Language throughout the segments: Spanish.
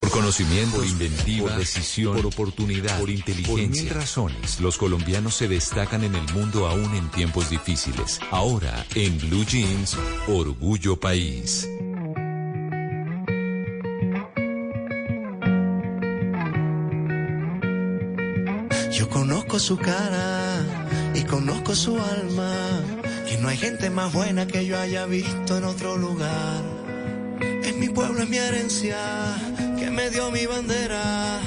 Por conocimiento, por inventiva, por decisión, por oportunidad, por inteligencia. Por mil razones, los colombianos se destacan en el mundo aún en tiempos difíciles. Ahora, en Blue Jeans, Orgullo País. Yo conozco su cara y conozco su alma. Que no hay gente más buena que yo haya visto en otro lugar. Es mi pueblo, es mi herencia, me dio mi bandera.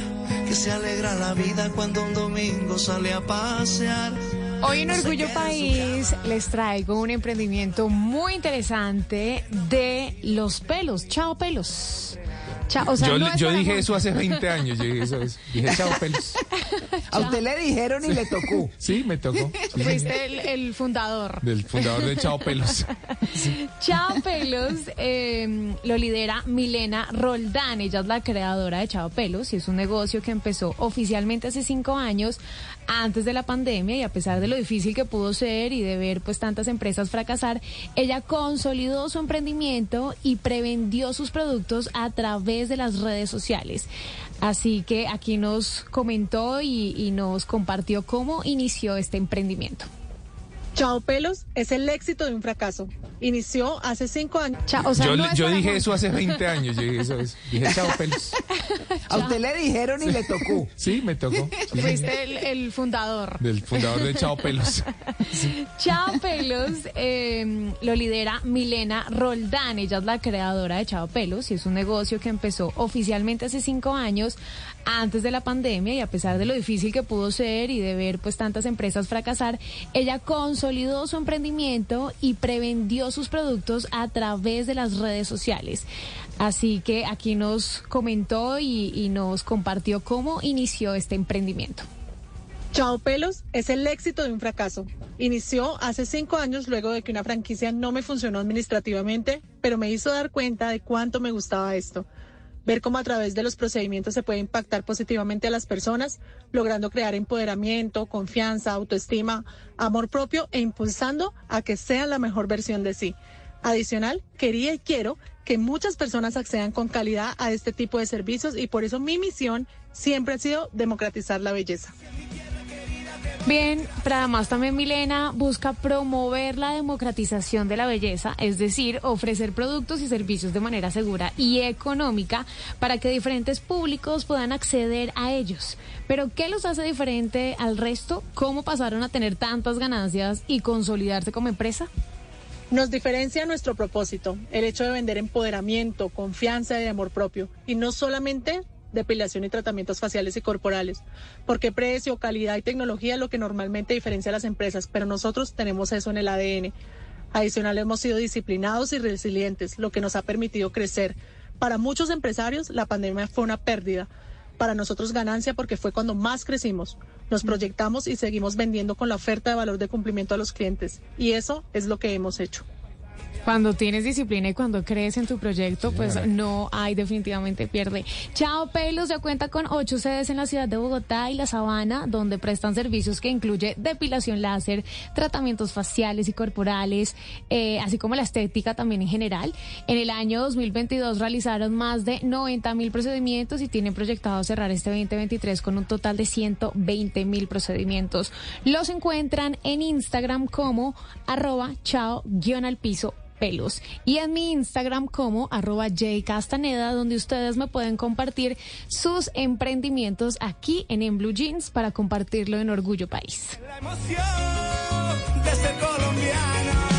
Que se alegra la vida cuando un domingo sale a pasear. Hoy en Orgullo País les traigo un emprendimiento muy interesante de los pelos. Chao pelos. Chao, o sea, yo no dije eso hace 20 años. Yo dije eso. eso. Dije, chao, pelos. A usted le dijeron y le tocó. Sí, me tocó. Sí, Fuiste el, el fundador. Del fundador de Chao Pelos. Chao Pelos eh, lo lidera Milena Roldán. Ella es la creadora de Chao Pelos y es un negocio que empezó oficialmente hace cinco años antes de la pandemia y a pesar de lo difícil que pudo ser y de ver pues tantas empresas fracasar, ella consolidó su emprendimiento y prevendió sus productos a través de las redes sociales. Así que aquí nos comentó y, nos compartió cómo inició este emprendimiento. Chao Pelos es el éxito de un fracaso. Inició hace cinco años. Chao, o sea, Yo, no le- es yo para dije eso hace 20 años. Yo dije eso. eso. Dije, chao, pelos. A usted le dijeron y le tocó. Sí, me tocó. Sí, Fuiste el, el fundador. Del fundador de Chao Pelos. Chao Pelos eh, lo lidera Milena Roldán. Ella es la creadora de Chao Pelos y es un negocio que empezó oficialmente hace cinco años antes de la pandemia y a pesar de lo difícil que pudo ser y de ver pues tantas empresas fracasar, ella consolidó su emprendimiento y prevendió sus productos a través de las redes sociales. Así que aquí nos comentó y, y nos compartió cómo inició este emprendimiento. Chao Pelos es el éxito de un fracaso. Inició hace cinco años luego de que una franquicia no me funcionó administrativamente, pero me hizo dar cuenta de cuánto me gustaba esto. Ver cómo a través de los procedimientos se puede impactar positivamente a las personas, logrando crear empoderamiento, confianza, autoestima, amor propio e impulsando a que sean la mejor versión de sí. Adicional, quería y quiero que muchas personas accedan con calidad a este tipo de servicios y por eso mi misión siempre ha sido democratizar la belleza. Bien, pero además también Milena busca promover la democratización de la belleza, es decir, ofrecer productos y servicios de manera segura y económica para que diferentes públicos puedan acceder a ellos. Pero ¿qué los hace diferente al resto? ¿Cómo pasaron a tener tantas ganancias y consolidarse como empresa? Nos diferencia nuestro propósito, el hecho de vender empoderamiento, confianza y amor propio, y no solamente depilación y tratamientos faciales y corporales, porque precio, calidad y tecnología es lo que normalmente diferencia a las empresas, pero nosotros tenemos eso en el ADN. Adicional, hemos sido disciplinados y resilientes, lo que nos ha permitido crecer. Para muchos empresarios, la pandemia fue una pérdida. Para nosotros ganancia porque fue cuando más crecimos. Nos proyectamos y seguimos vendiendo con la oferta de valor de cumplimiento a los clientes. Y eso es lo que hemos hecho. Cuando tienes disciplina y cuando crees en tu proyecto, pues no hay definitivamente pierde. Chao Pelos ya cuenta con ocho sedes en la ciudad de Bogotá y La Sabana, donde prestan servicios que incluye depilación láser, tratamientos faciales y corporales, eh, así como la estética también en general. En el año 2022 realizaron más de 90 mil procedimientos y tienen proyectado cerrar este 2023 con un total de 120 mil procedimientos. Los encuentran en Instagram como arroba chao guion al piso pelos y en mi Instagram como arroba jcastaneda donde ustedes me pueden compartir sus emprendimientos aquí en En Blue Jeans para compartirlo en Orgullo País. La emoción de ser colombiano.